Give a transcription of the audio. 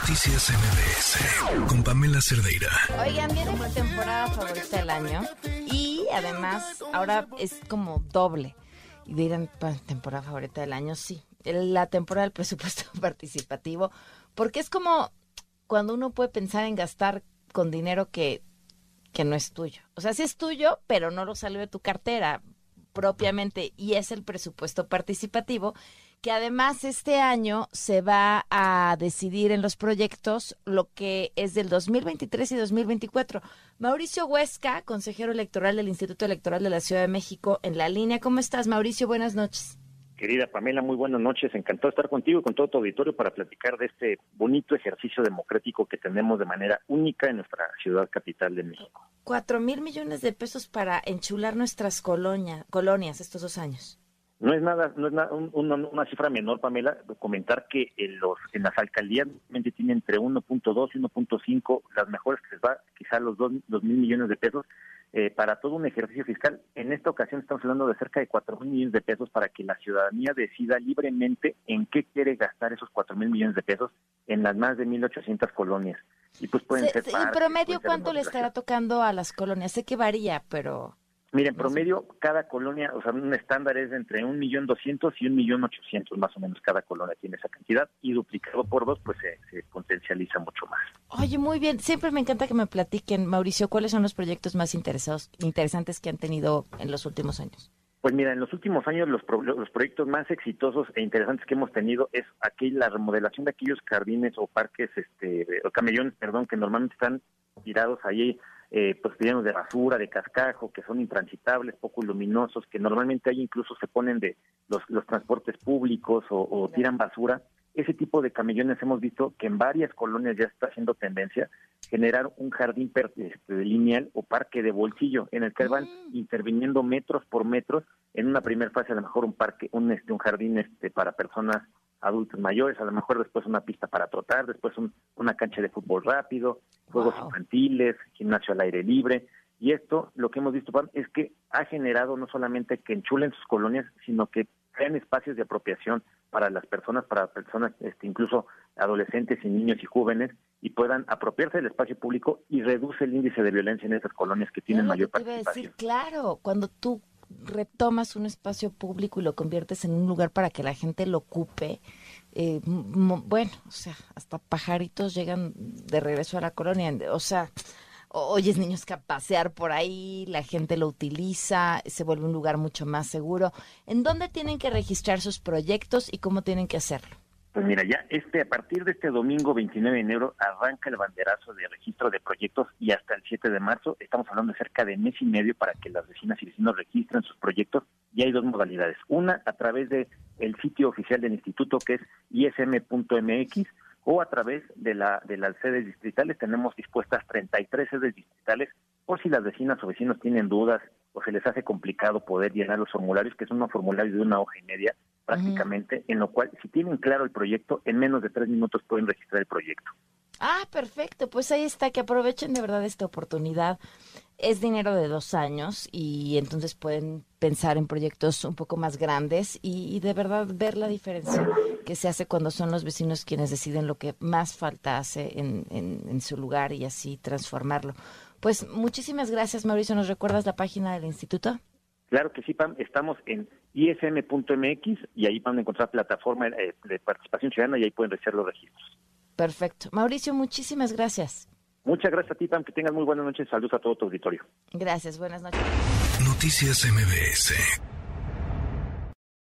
Noticias MBS con Pamela Cerdeira. Oigan, viene mi temporada favorita del año y además ahora es como doble. Y dirán, temporada favorita del año, sí. La temporada del presupuesto participativo, porque es como cuando uno puede pensar en gastar con dinero que, que no es tuyo. O sea, sí es tuyo, pero no lo salió de tu cartera propiamente y es el presupuesto participativo que además este año se va a decidir en los proyectos lo que es del 2023 y 2024. Mauricio Huesca, consejero electoral del Instituto Electoral de la Ciudad de México, en la línea. ¿Cómo estás, Mauricio? Buenas noches. Querida Pamela, muy buenas noches. Encantado de estar contigo y con todo tu auditorio para platicar de este bonito ejercicio democrático que tenemos de manera única en nuestra ciudad capital de México. Cuatro mil millones de pesos para enchular nuestras colonias estos dos años. No es nada, no es nada, una cifra menor, Pamela, comentar que en, los, en las alcaldías tienen entre 1.2 y 1.5, las mejores que les va quizá los 2 mil millones de pesos eh, para todo un ejercicio fiscal. En esta ocasión estamos hablando de cerca de 4 mil millones de pesos para que la ciudadanía decida libremente en qué quiere gastar esos 4 mil millones de pesos en las más de 1.800 colonias. Y pues pueden ser... ¿En promedio cuánto le estará tocando a las colonias? Sé que varía, pero... Mira, en promedio, cada colonia, o sea, un estándar es entre un millón doscientos y un millón ochocientos, más o menos, cada colonia tiene esa cantidad, y duplicado por dos, pues se, potencializa mucho más. Oye, muy bien, siempre me encanta que me platiquen, Mauricio, ¿cuáles son los proyectos más interesados, interesantes que han tenido en los últimos años? Pues mira, en los últimos años los, los proyectos más exitosos e interesantes que hemos tenido es aquí la remodelación de aquellos jardines o parques, este, o camellones, perdón, que normalmente están tirados ahí eh, pues llenos de basura, de cascajo, que son intransitables, poco luminosos, que normalmente ahí incluso se ponen de los, los transportes públicos o, tiran basura. Ese tipo de camellones hemos visto que en varias colonias ya está haciendo tendencia generar un jardín este, lineal o parque de bolsillo en el que van mm. interviniendo metros por metros en una primera fase a lo mejor un parque un este un jardín este para personas adultos mayores, a lo mejor después una pista para trotar, después una cancha de fútbol rápido, juegos infantiles, gimnasio al aire libre. Y esto, lo que hemos visto, es que ha generado no solamente que enchulen sus colonias, sino que crean espacios de apropiación para las personas, para personas, este, incluso adolescentes y niños y jóvenes, y puedan apropiarse del espacio público y reduce el índice de violencia en esas colonias que tienen mayor participación. claro, cuando tú retomas un espacio público y lo conviertes en un lugar para que la gente lo ocupe, eh, bueno, o sea, hasta pajaritos llegan de regreso a la colonia, o sea, oyes niños que a pasear por ahí, la gente lo utiliza, se vuelve un lugar mucho más seguro. ¿En dónde tienen que registrar sus proyectos y cómo tienen que hacerlo? Pues mira, ya este a partir de este domingo 29 de enero arranca el banderazo de registro de proyectos y hasta el 7 de marzo estamos hablando de cerca de mes y medio para que las vecinas y vecinos registren sus proyectos y hay dos modalidades. Una a través de el sitio oficial del instituto que es ism.mx o a través de la de las sedes distritales. Tenemos dispuestas 33 sedes distritales por si las vecinas o vecinos tienen dudas o se les hace complicado poder llenar los formularios, que son unos formularios de una hoja y media prácticamente, en lo cual si tienen claro el proyecto, en menos de tres minutos pueden registrar el proyecto. Ah, perfecto. Pues ahí está, que aprovechen de verdad esta oportunidad. Es dinero de dos años y entonces pueden pensar en proyectos un poco más grandes y, de verdad ver la diferencia que se hace cuando son los vecinos quienes deciden lo que más falta hace en, en su lugar y así transformarlo. Pues muchísimas gracias, Mauricio. ¿Nos recuerdas la página del instituto? Claro que sí, Pam. Estamos en ism.mx y ahí van a encontrar plataforma eh, de participación ciudadana y ahí pueden realizar los registros. Perfecto. Mauricio, muchísimas gracias. Muchas gracias a ti, Pam. Que tengas muy buenas noches. Saludos a todo tu auditorio. Gracias. Buenas noches. Noticias MBS.